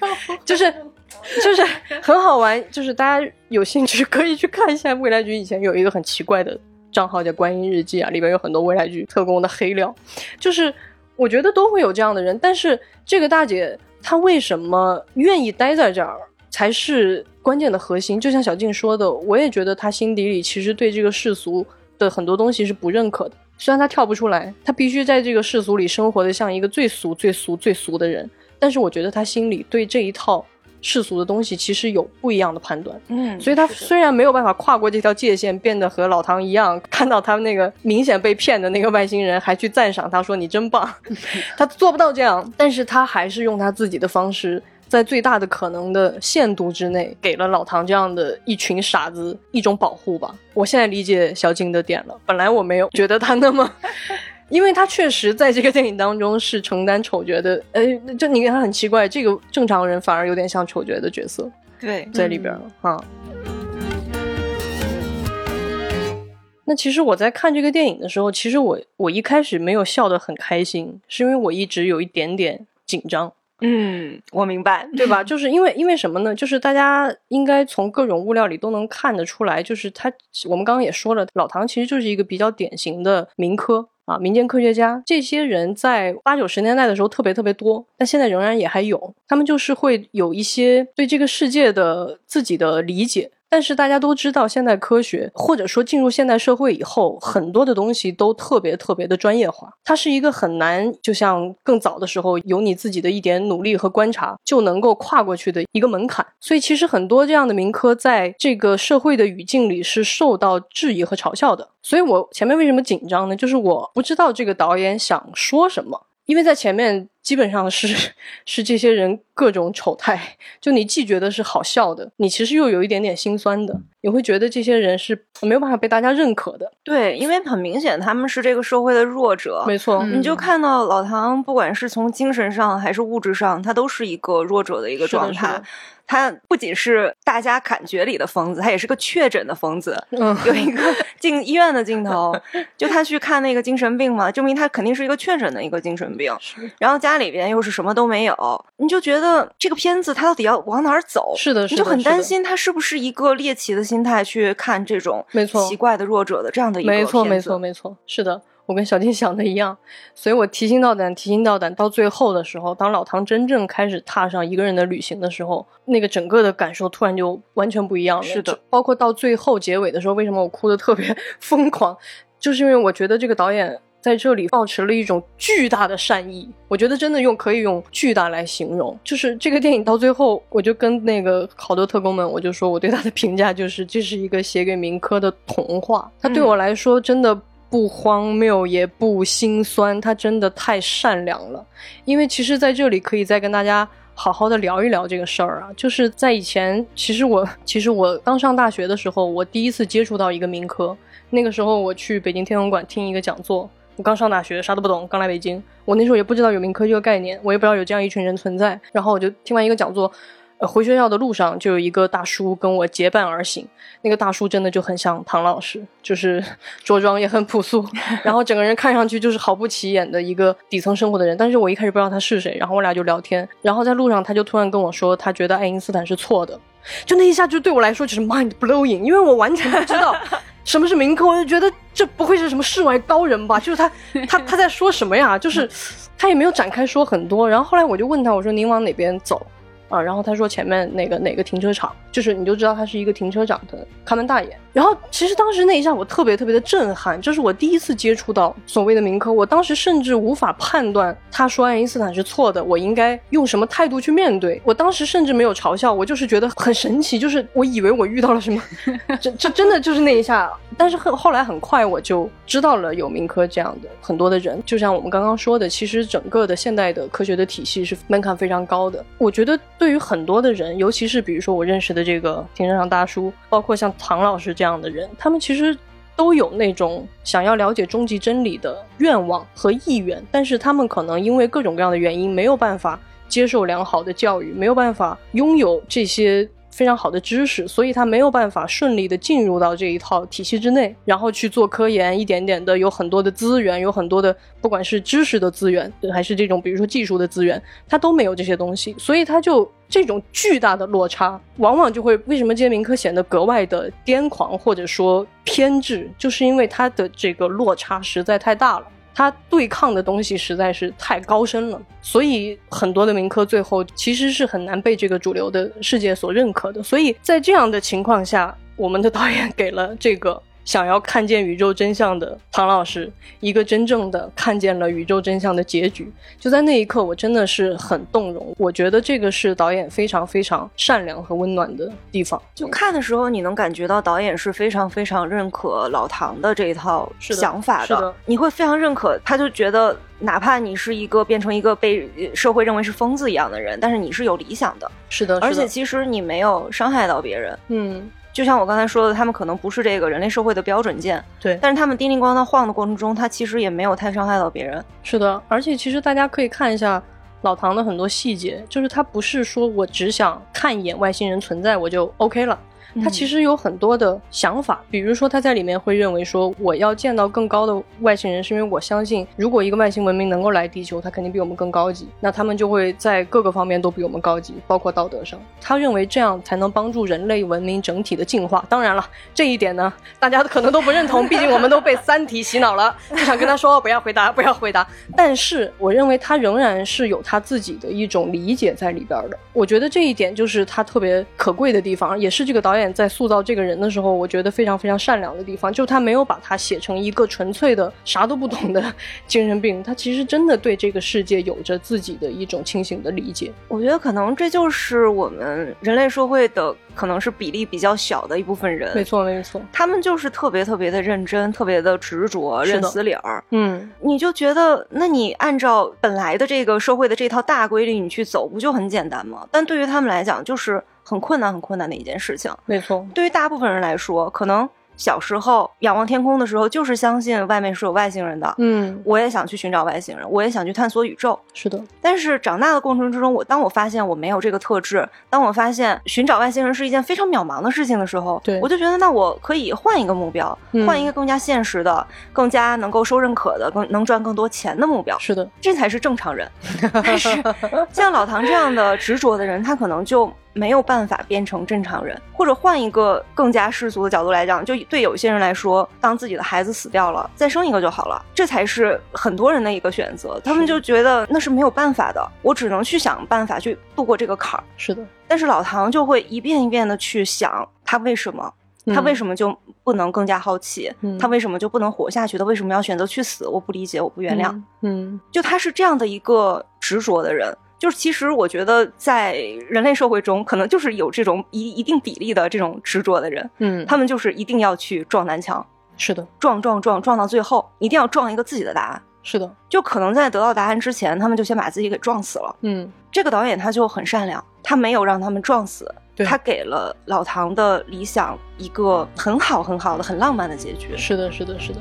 就是。[LAUGHS] 就是很好玩，就是大家有兴趣可以去看一下未来局以前有一个很奇怪的账号叫“观音日记”啊，里边有很多未来局特工的黑料。就是我觉得都会有这样的人，但是这个大姐她为什么愿意待在这儿，才是关键的核心。就像小静说的，我也觉得她心底里其实对这个世俗的很多东西是不认可的。虽然她跳不出来，她必须在这个世俗里生活的像一个最俗、最俗、最俗的人，但是我觉得她心里对这一套。世俗的东西其实有不一样的判断。嗯，所以他虽然没有办法跨过这条界限，变得和老唐一样，看到他们那个明显被骗的那个外星人，还去赞赏他说你真棒，[LAUGHS] 他做不到这样，但是他还是用他自己的方式。在最大的可能的限度之内，给了老唐这样的一群傻子一种保护吧。我现在理解小静的点了，本来我没有觉得他那么，因为他确实在这个电影当中是承担丑角的。呃，就你看他很奇怪，这个正常人反而有点像丑角的角色。对，在里边了哈、那其实我在看这个电影的时候，其实我我一开始没有笑得很开心，是因为我一直有一点点紧张，嗯，我明白，对吧？[LAUGHS] 就是因为因为什么呢？就是大家应该从各种物料里都能看得出来，就是他我们刚刚也说了，老唐其实就是一个比较典型的民科。啊，民间科学家这些人在八九十年代的时候特别特别多，但现在仍然也还有。他们就是会有一些对这个世界的自己的理解，但是大家都知道，现代科学或者说进入现代社会以后，很多的东西都特别特别的专业化，它是一个很难，就像更早的时候有你自己的一点努力和观察就能够跨过去的一个门槛。所以其实很多这样的民科在这个社会的语境里是受到质疑和嘲笑的。所以我前面为什么紧张呢？就是我不知道这个导演想说什么。因为在前面基本上是 [LAUGHS] 是这些人各种丑态，就你既觉得是好笑的，你其实又有一点点心酸的，你会觉得这些人是没有办法被大家认可的。对，因为很明显他们是这个社会的弱者。没错，嗯你就看到老唐，不管是从精神上还是物质上，他都是一个弱者的一个是的状态是的。他不仅是大家感觉里的疯子，他也是个确诊的疯子。嗯，有一个 [LAUGHS] 进医院的镜头，[LAUGHS] 就他去看那个精神病嘛，证明他肯定是一个确诊的一个精神病。然后家里边又是什么都没有，你就觉得这个片子它到底要往哪儿走？是的，你就很是的是的担心他是不是一个猎奇的心态去看这种没错奇怪的弱者的这样的一个没错，没错，没错，是的，我跟小金 [LAUGHS] 想的一样，所以我提心吊胆，提心吊胆，到最后的时候，当老唐真正开始踏上一个人的旅行的时候，那个整个的感受突然就完全不一样了。是的包括到最后结尾的时候，为什么我哭的特别 [LAUGHS] 疯狂，就是因为我觉得这个导演。在这里保持了一种巨大的善意，我觉得真的用可以用巨大来形容。就是这个电影到最后，我就跟那个好多特工们，我就说我对他的评价就是这是一个写给民科的童话。他对我来说真的不荒谬也不心酸，他真的太善良了。因为其实在这里可以再跟大家。好好的聊一聊这个事儿啊，就是在以前，其实我其实我刚上大学的时候，我第一次接触到一个民科，那个时候我去北京天文馆听一个讲座，我刚上大学，啥都不懂，刚来北京，我那时候也不知道有民科这个概念，我也不知道有这样一群人存在。然后我就听完一个讲座，呃，回学校的路上就有一个大叔跟我结伴而行，那个大叔真的就很像唐老师，就是 [LAUGHS] 着装也很朴素，[LAUGHS] 然后整个人看上去就是毫不起眼的一个底层生活的人。但是我一开始不知道他是谁，然后我俩就聊天，然后在路上他就突然跟我说，他觉得爱因斯坦是错的。就那一下就对我来说就是 mind blowing，因为我完全不知道什么是民科，我就觉得这不会是什么世外高人吧？就是他 [LAUGHS] 他他在说什么呀？就是 [LAUGHS] 他也没有展开说很多。然后后来我就问他，我说您往哪边走？啊，然后他说前面哪个哪个停车场，就是你就知道他是一个停车场的看门大爷。然后其实当时那一下我特别特别的震撼，这是我第一次接触到所谓的民科，我当时甚至无法判断他说爱因斯坦是错的，我应该用什么态度去面对。我当时甚至没有嘲笑，我就是觉得很神奇，就是我以为我遇到了什么，[LAUGHS] 这这真的就是那一下。但是后后来很快我就知道了有民科这样的很多的人，就像我们刚刚说的，其实整个的现代的科学的体系是门槛非常高的。我觉得对于很多的人，尤其是比如说我认识的这个停车场大叔，包括像唐老师这样的人，他们其实都有那种想要了解终极真理的愿望和意愿，但是他们可能因为各种各样的原因没有办法接受良好的教育，没有办法拥有这些。非常好的知识，所以他没有办法顺利的进入到这一套体系之内，然后去做科研，一点点的有很多的资源，有很多的不管是知识的资源，还是这种比如说技术的资源，他都没有这些东西，所以他就这种巨大的落差，往往就会为什么这些民科显得格外的癫狂或者说偏执，就是因为他的这个落差实在太大了。他对抗的东西实在是太高深了，所以很多的民科最后其实是很难被这个主流的世界所认可的。所以在这样的情况下，我们的导演给了这个想要看见宇宙真相的唐老师，一个真正的看见了宇宙真相的结局。就在那一刻，我真的是很动容。我觉得这个是导演非常非常善良和温暖的地方。就看的时候，你能感觉到导演是非常非常认可老唐的这一套想法是的你会非常认可，他就觉得哪怕你是一个变成一个被呃社会认为是疯子一样的人，但是你是有理想的，是的，是的而且其实你没有伤害到别人。嗯，就像我刚才说的，他们可能不是这个人类社会的标准件，对，但是他们叮铃咣当晃的过程中，他其实也没有太伤害到别人。是的，而且其实大家可以看一下老唐的很多细节，就是他不是说我只想看一眼外星人存在我就 OK 了。他其实有很多的想法，比如说他在里面会认为说，我要见到更高的外星人，是因为我相信，如果一个外星文明能够来地球，它肯定比我们更高级，那他们就会在各个方面都比我们高级，包括道德上。他认为这样才能帮助人类文明整体的进化。当然了，这一点呢，大家可能都不认同，毕竟我们都被《三体》洗脑了，就想跟他说不要回答，不要回答。但是我认为他仍然是有他自己的一种理解在里边的。我觉得这一点就是他特别可贵的地方，也是这个导演在塑造这个人的时候，我觉得非常非常善良的地方，就是他没有把他写成一个纯粹的啥都不懂的精神病，他其实真的对这个世界有着自己的一种清醒的理解。我觉得可能这就是我们人类社会的可能是比例比较小的一部分人，没错，没错，他们就是特别特别的认真，特别的执着，认死理儿。嗯，你就觉得，那你按照本来的这个社会的这套大规律，你去走，不就很简单吗？但对于他们来讲，就是很困难、很困难的一件事情。没错，对于大部分人来说，可能小时候仰望天空的时候，就是相信外面是有外星人的。嗯，我也想去寻找外星人，我也想去探索宇宙。是的，但是长大的过程之中，我当我发现我没有这个特质，当我发现寻找外星人是一件非常渺茫的事情的时候，对我就觉得那我可以换一个目标，嗯换一个更加现实的、更加能够受认可的、更能赚更多钱的目标，是的，这才是正常人。但是像老唐这样的执着的人，他可能就没有办法变成正常人，或者换一个更加世俗的角度来讲，就对有些人来说，当自己的孩子死掉了，再生一个就好了，这才是很多人的一个选择。他们就觉得那是没有办法的，我只能去想办法去度过这个坎儿。是的，但是老唐就会一遍一遍的去想，他为什么？他为什么就不能更加好奇？嗯他为什么就不能活下去？他为什么要选择去死？我不理解，我不原谅。嗯，就他是这样的一个执着的人。就是其实我觉得，在人类社会中，可能就是有这种一一定比例的这种执着的人，嗯嗯，他们就是一定要去撞南墙，是的，撞撞撞撞到最后，一定要撞一个自己的答案。是的，就可能在得到答案之前，他们就先把自己给撞死了。嗯，这个导演他就很善良，他没有让他们撞死，对他给了老唐的理想一个很好很好的、很浪漫的结局。是的，是的，是的。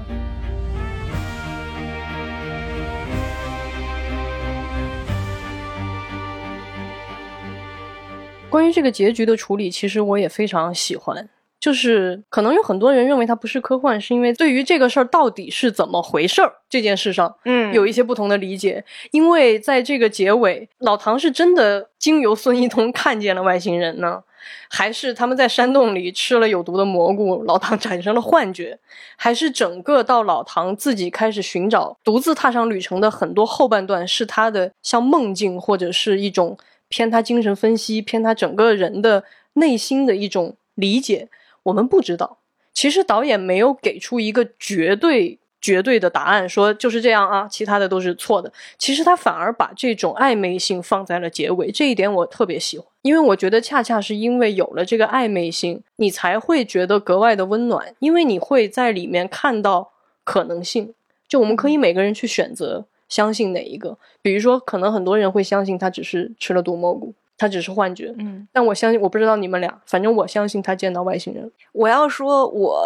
关于这个结局的处理，其实我也非常喜欢。就是可能有很多人认为它不是科幻，是因为对于这个事儿到底是怎么回事儿这件事上，嗯有一些不同的理解。因为在这个结尾，老唐是真的经由孙一通看见了外星人呢，还是他们在山洞里吃了有毒的蘑菇，老唐产生了幻觉，还是整个到老唐自己开始寻找、独自踏上旅程的很多后半段是他的像梦境，或者是一种偏他精神分析、偏他整个人的内心的一种理解，我们不知道。其实导演没有给出一个绝对。绝对的答案说就是这样啊，其他的都是错的。其实他反而把这种暧昧性放在了结尾，这一点我特别喜欢，因为我觉得恰恰是因为有了这个暧昧性，你才会觉得格外的温暖，因为你会在里面看到可能性。就我们可以每个人去选择相信哪一个，比如说，可能很多人会相信他只是吃了毒蘑菇，他只是幻觉。嗯，但我相信，我不知道你们俩，反正我相信他见到外星人。我要说，我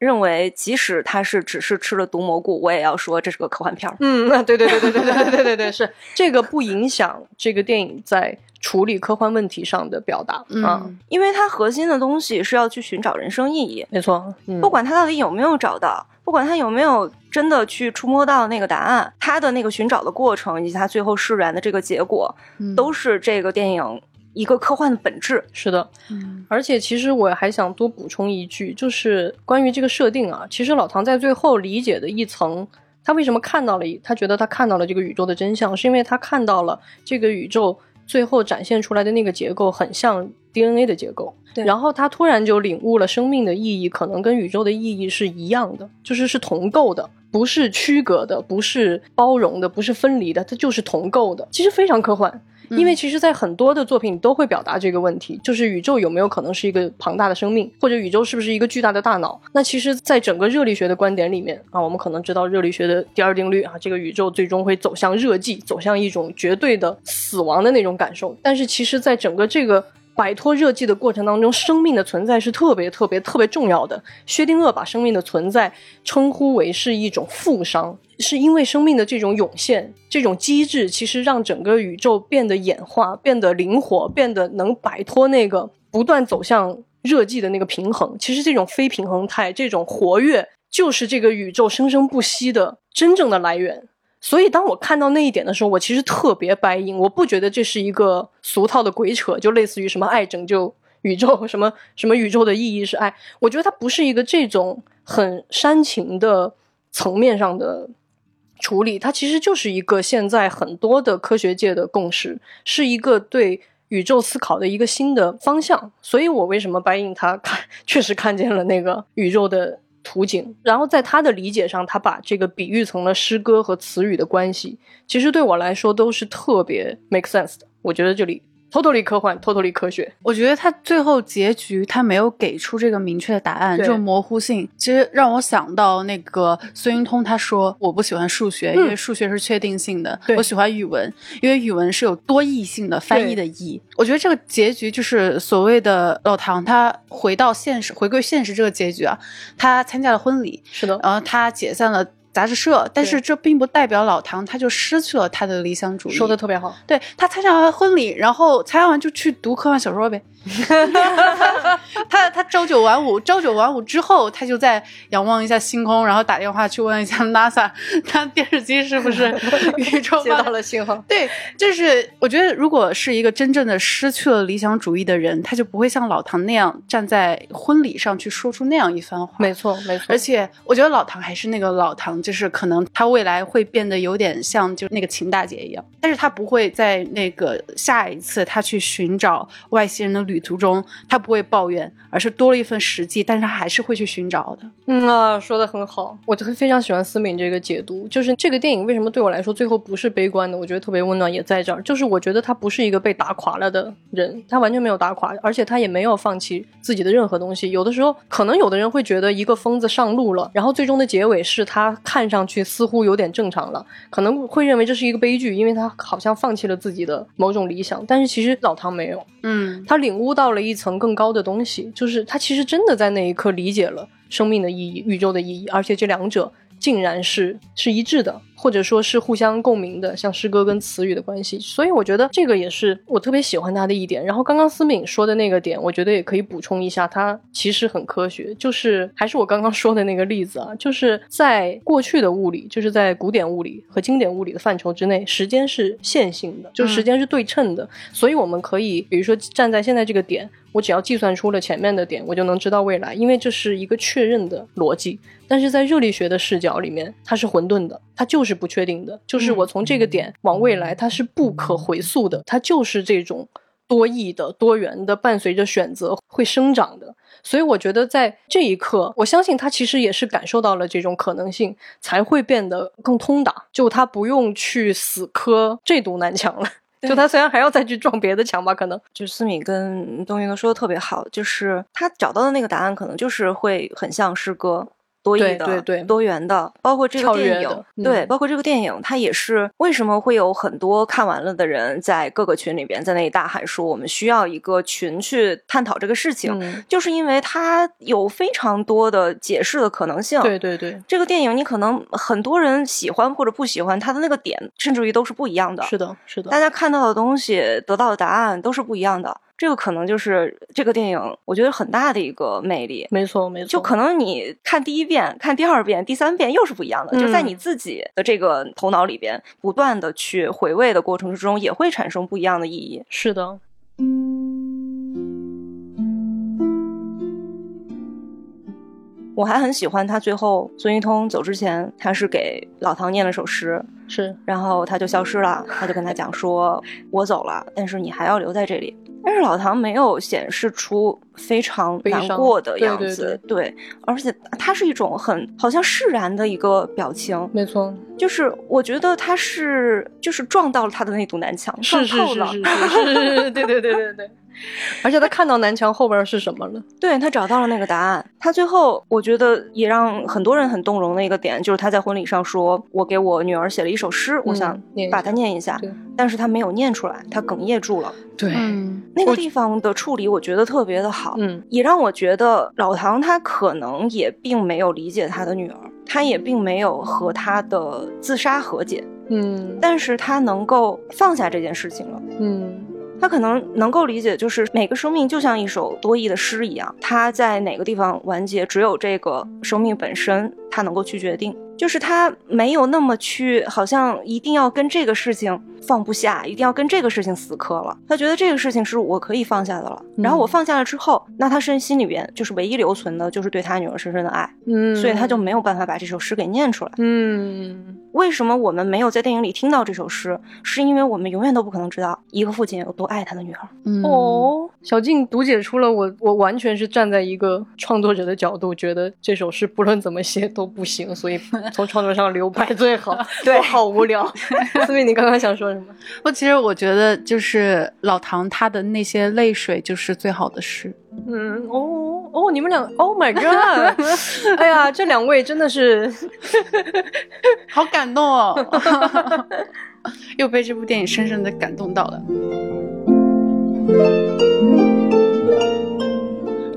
认为即使他是只是吃了毒蘑菇，我也要说这是个科幻片儿。嗯，那对对对对对对对对对对，是这个不影响这个电影在处理科幻问题上的表达啊，嗯因为它核心的东西是要去寻找人生意义，没错，嗯不管他到底有没有找到，不管他有没有真的去触摸到那个答案，他的那个寻找的过程以及他最后释然的这个结果，嗯都是这个电影一个科幻的本质。是的，嗯而且其实我还想多补充一句，就是关于这个设定啊，其实老唐在最后理解的一层，他为什么看到了一，他觉得他看到了这个宇宙的真相，是因为他看到了这个宇宙最后展现出来的那个结构很像 DNA 的结构。对然后他突然就领悟了生命的意义，可能跟宇宙的意义是一样的，就是是同构的，不是区隔的，不是包容的，不是分离的，它就是同构的。其实非常科幻。因为其实，在很多的作品里都会表达这个问题，就是宇宙有没有可能是一个庞大的生命，或者宇宙是不是一个巨大的大脑？那其实，在整个热力学的观点里面啊，我们可能知道热力学的第二定律啊，这个宇宙最终会走向热寂，走向一种绝对的死亡的那种感受。但是，其实，在整个这个摆脱热寂的过程当中，生命的存在是特别特别特别重要的。薛定谔把生命的存在称呼为是一种负伤，是因为生命的这种涌现、这种机制，其实让整个宇宙变得演化、变得灵活、变得能摆脱那个不断走向热寂的那个平衡。其实这种非平衡态、这种活跃，就是这个宇宙生生不息的真正的来源。所以，当我看到那一点的时候，我其实特别白银，我不觉得这是一个俗套的鬼扯，就类似于什么爱拯救宇宙，什么什么宇宙的意义是爱。我觉得它不是一个这种很煽情的层面上的处理，它其实就是一个现在很多的科学界的共识，是一个对宇宙思考的一个新的方向。所以我为什么白银他看 [LAUGHS] 确实看见了那个宇宙的。图景，然后在他的理解上，他把这个比喻成了诗歌和词语的关系。其实对我来说都是特别 make sense 的。我觉得这里 totally 科幻，totally 科学。我觉得他最后结局他没有给出这个明确的答案，对这种模糊性，其实让我想到那个孙云通他说我不喜欢数学，因为数学是确定性的，我喜欢语文，因为语文是有多义性的翻译的义。我觉得这个结局就是所谓的老唐他回到现实，回归现实这个结局啊，他参加了婚礼，是的，然后他解散了。杂志社，但是这并不代表老唐他就失去了他的理想主义。说的特别好。对他参加完婚礼，然后参加完就去读科幻小说呗。[LAUGHS] 他他朝九晚五，朝九晚五之后，他就在仰望一下星空，然后打电话去问一下 NASA，[LAUGHS] 他电视机是不是 [LAUGHS] 宇宙接发到了信号。对，就是我觉得，如果是一个真正的失去了理想主义的人，他就不会像老唐那样站在婚礼上去说出那样一番话。没错，没错。而且我觉得老唐还是那个老唐，就是可能他未来会变得有点像就那个秦大姐一样，但是他不会在那个下一次他去寻找外星人的旅途中，他不会抱怨，而是多了一份实际，但是他还是会去寻找的。嗯啊，说的很好，我就非常喜欢思敏这个解读。就是这个电影为什么对我来说最后不是悲观的？我觉得特别温暖，也在这儿。就是我觉得他不是一个被打垮了的人，他完全没有打垮，而且他也没有放弃自己的任何东西。有的时候，可能有的人会觉得一个疯子上路了，然后最终的结尾是他看上去似乎有点正常了，可能会认为这是一个悲剧，因为他好像放弃了自己的某种理想。但是其实老唐没有，嗯，他领悟到了一层更高的东西，就是他其实真的在那一刻理解了生命的意义、宇宙的意义，而且这两者竟然是是一致的，或者说是互相共鸣的，像诗歌跟词语的关系。所以我觉得这个也是我特别喜欢他的一点。然后刚刚思敏说的那个点，我觉得也可以补充一下，它其实很科学，就是还是我刚刚说的那个例子啊，就是在过去的物理，就是在古典物理和经典物理的范畴之内，时间是线性的，就是时间是对称的，所以我们可以比如说站在现在这个点。我只要计算出了前面的点，我就能知道未来，因为这是一个确认的逻辑。但是在热力学的视角里面，它是混沌的，它就是不确定的，就是我从这个点往未来，它是不可回溯的，它就是这种多义的、多元的，伴随着选择会生长的。所以我觉得在这一刻，我相信他其实也是感受到了这种可能性，才会变得更通达。就他不用去死磕这堵南墙了。就他虽然还要再去撞别的墙吧，可能就是思敏跟东云哥说的特别好，就是他找到的那个答案，可能就是会很像诗歌。多义的、对对多元的，包括这个电影，嗯、对，包括这个电影，它也是为什么会有很多看完了的人在各个群里边在那里大喊说，我们需要一个群去探讨这个事情，嗯、就是因为它有非常多的解释的可能性。对对对，这个电影你可能很多人喜欢或者不喜欢，它的那个点甚至于都是不一样的。是的，是的，大家看到的东西，得到的答案都是不一样的。这个可能就是这个电影，我觉得很大的一个魅力。没错，没错。就可能你看第一遍、看第二遍、第三遍又是不一样的，嗯、就在你自己的这个头脑里边不断的去回味的过程之中，也会产生不一样的意义。是的。我还很喜欢他最后孙一通走之前，他是给老唐念了首诗，是，然后他就消失了，他就跟他讲说：“我走了，但是你还要留在这里。”但是老唐没有显示出非常难过的样子，对，而且他是一种很好像释然的一个表情，没错，就是我觉得他是就是撞到了他的那堵南墙，是是是是是，对对对对对。[LAUGHS] 而且他看到南墙后边是什么了？对他找到了那个答案。他最后我觉得也让很多人很动容的一个点，就是他在婚礼上说：“我给我女儿写了一首诗，我想把它念一下。”但是他没有念出来，他哽咽住了。对，那个地方的处理我觉得特别的好。嗯，也让我觉得老唐他可能也并没有理解他的女儿，他也并没有和他的自杀和解。嗯，但是他能够放下这件事情了。嗯。他可能能够理解，就是每个生命就像一首多义的诗一样，它在哪个地方完结，只有这个生命本身，它能够去决定。就是他没有那么去，好像一定要跟这个事情放不下，一定要跟这个事情死磕了。他觉得这个事情是我可以放下的了。然后我放下了之后，那他身心里边就是唯一留存的，就是对他女儿深深的爱。嗯，所以他就没有办法把这首诗给念出来。嗯，为什么我们没有在电影里听到这首诗？是因为我们永远都不可能知道一个父亲有多爱他的女儿。哦，小静读解出了我，我完全是站在一个创作者的角度，觉得这首诗不论怎么写都不行，所以。[LAUGHS] 从创作上留白最好，[LAUGHS] 对，好无聊。[LAUGHS] 思敏，你刚刚想说什么？我其实我觉得，就是老唐他的那些泪水，就是最好的诗。嗯，哦哦，你们俩，Oh my God！哎呀，这两位真的是好感动哦，又被这部电影深深的感动到了。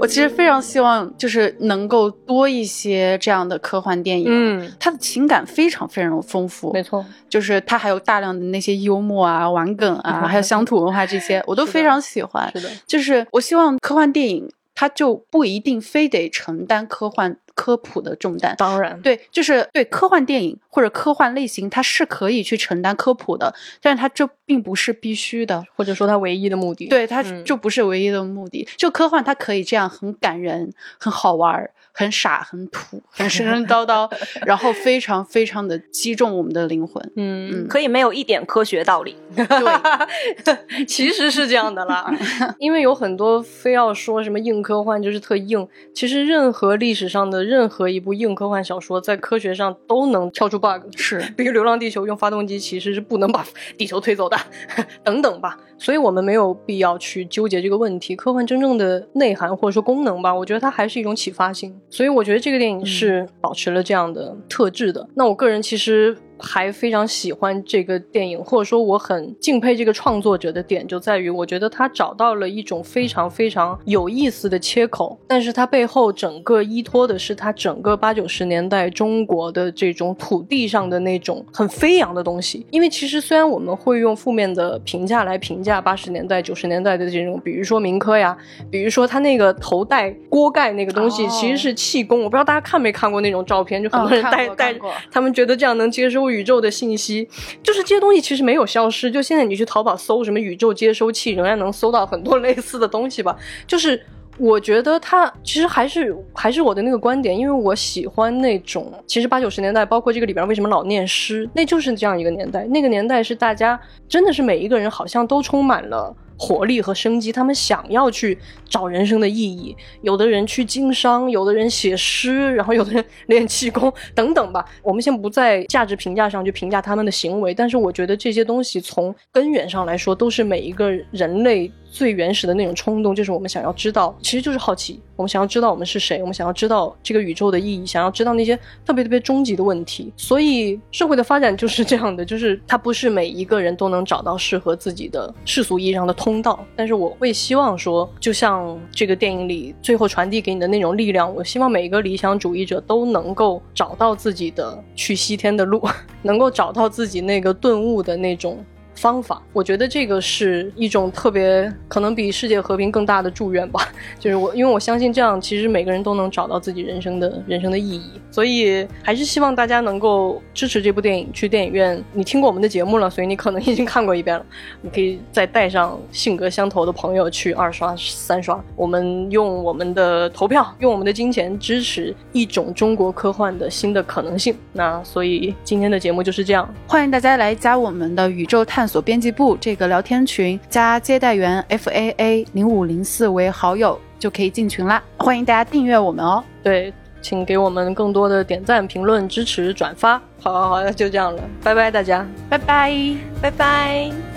我其实非常希望，就是能够多一些这样的科幻电影。嗯，它的情感非常非常丰富，没错，就是它还有大量的那些幽默啊、玩梗啊，[LAUGHS] 还有乡土文化这些，我都非常喜欢。是的，就是我希望科幻电影。它就不一定非得承担科幻科普的重担，当然，对，就是对科幻电影或者科幻类型，它是可以去承担科普的，但是它这并不是必须的，或者说它唯一的目的，对，它就不是唯一的目的。就科幻，它可以这样很感人、很好玩、很傻、很土、很神神叨叨，然后非常非常的击中我们的灵魂，嗯，可以没有一点科学道理，对，[LAUGHS] 其实是这样的啦，[LAUGHS] 因为有很多非要说什么硬。科幻就是特硬，其实任何历史上的任何一部硬科幻小说，在科学上都能跳出 bug。是，[LAUGHS] 比如《流浪地球》用发动机其实是不能把 [LAUGHS] 地球推走的，[LAUGHS] 等等吧。所以我们没有必要去纠结这个问题。科幻真正的内涵或者说功能吧，我觉得它还是一种启发性。所以我觉得这个电影是保持了这样的特质的。那我个人其实。还非常喜欢这个电影，或者说我很敬佩这个创作者的点，就在于我觉得他找到了一种非常非常有意思的切口，但是他背后整个依托的是他整个八九十年代中国的这种土地上的那种很飞扬的东西。因为其实虽然我们会用负面的评价来评价八十年代九十年代的这种，比如说民科呀，比如说他那个头戴锅盖那个东西其实是气功，我不知道大家看没看过那种照片，就很多人戴戴，他们觉得这样能接收。宇宙的信息，就是这些东西其实没有消失。就现在你去淘宝搜什么宇宙接收器，仍然能搜到很多类似的东西吧。就是我觉得它其实还是还是我的那个观点，因为我喜欢那种其实八九十年代，包括这个里边为什么老念诗，那就是这样一个年代。那个年代是大家真的是每一个人好像都充满了。活力和生机，他们想要去找人生的意义。有的人去经商，有的人写诗，然后有的人练气功等等吧。我们先不在价值评价上去评价他们的行为，但是我觉得这些东西从根源上来说，都是每一个人类。最原始的那种冲动，就是我们想要知道，其实就是好奇。我们想要知道我们是谁，我们想要知道这个宇宙的意义，想要知道那些特别特别终极的问题。所以社会的发展就是这样的，就是它不是每一个人都能找到适合自己的世俗意义上的通道。但是我会希望说，就像这个电影里最后传递给你的那种力量，我希望每一个理想主义者都能够找到自己的去西天的路，[LAUGHS] 能够找到自己那个顿悟的那种。方法。我觉得这个是一种特别可能比世界和平更大的祝愿吧。[LAUGHS] 就是我，因为我相信这样，其实每个人都能找到自己人生的人生的意义。所以还是希望大家能够支持这部电影，去电影院。你听过我们的节目了，所以你可能已经看过一遍了。[LAUGHS] 你可以再带上性格相投的朋友去二刷、三刷。我们用我们的投票，用我们的金钱支持一种中国科幻的新的可能性。那所以今天的节目就是这样。欢迎大家来加我们的宇宙探探索编辑部这个聊天群，加接待员 F A A 零五零四为好友就可以进群啦。欢迎大家订阅我们哦。对，请给我们更多的点赞、评论、支持、转发。好好好，就这样了，拜拜，大家，拜拜。拜拜。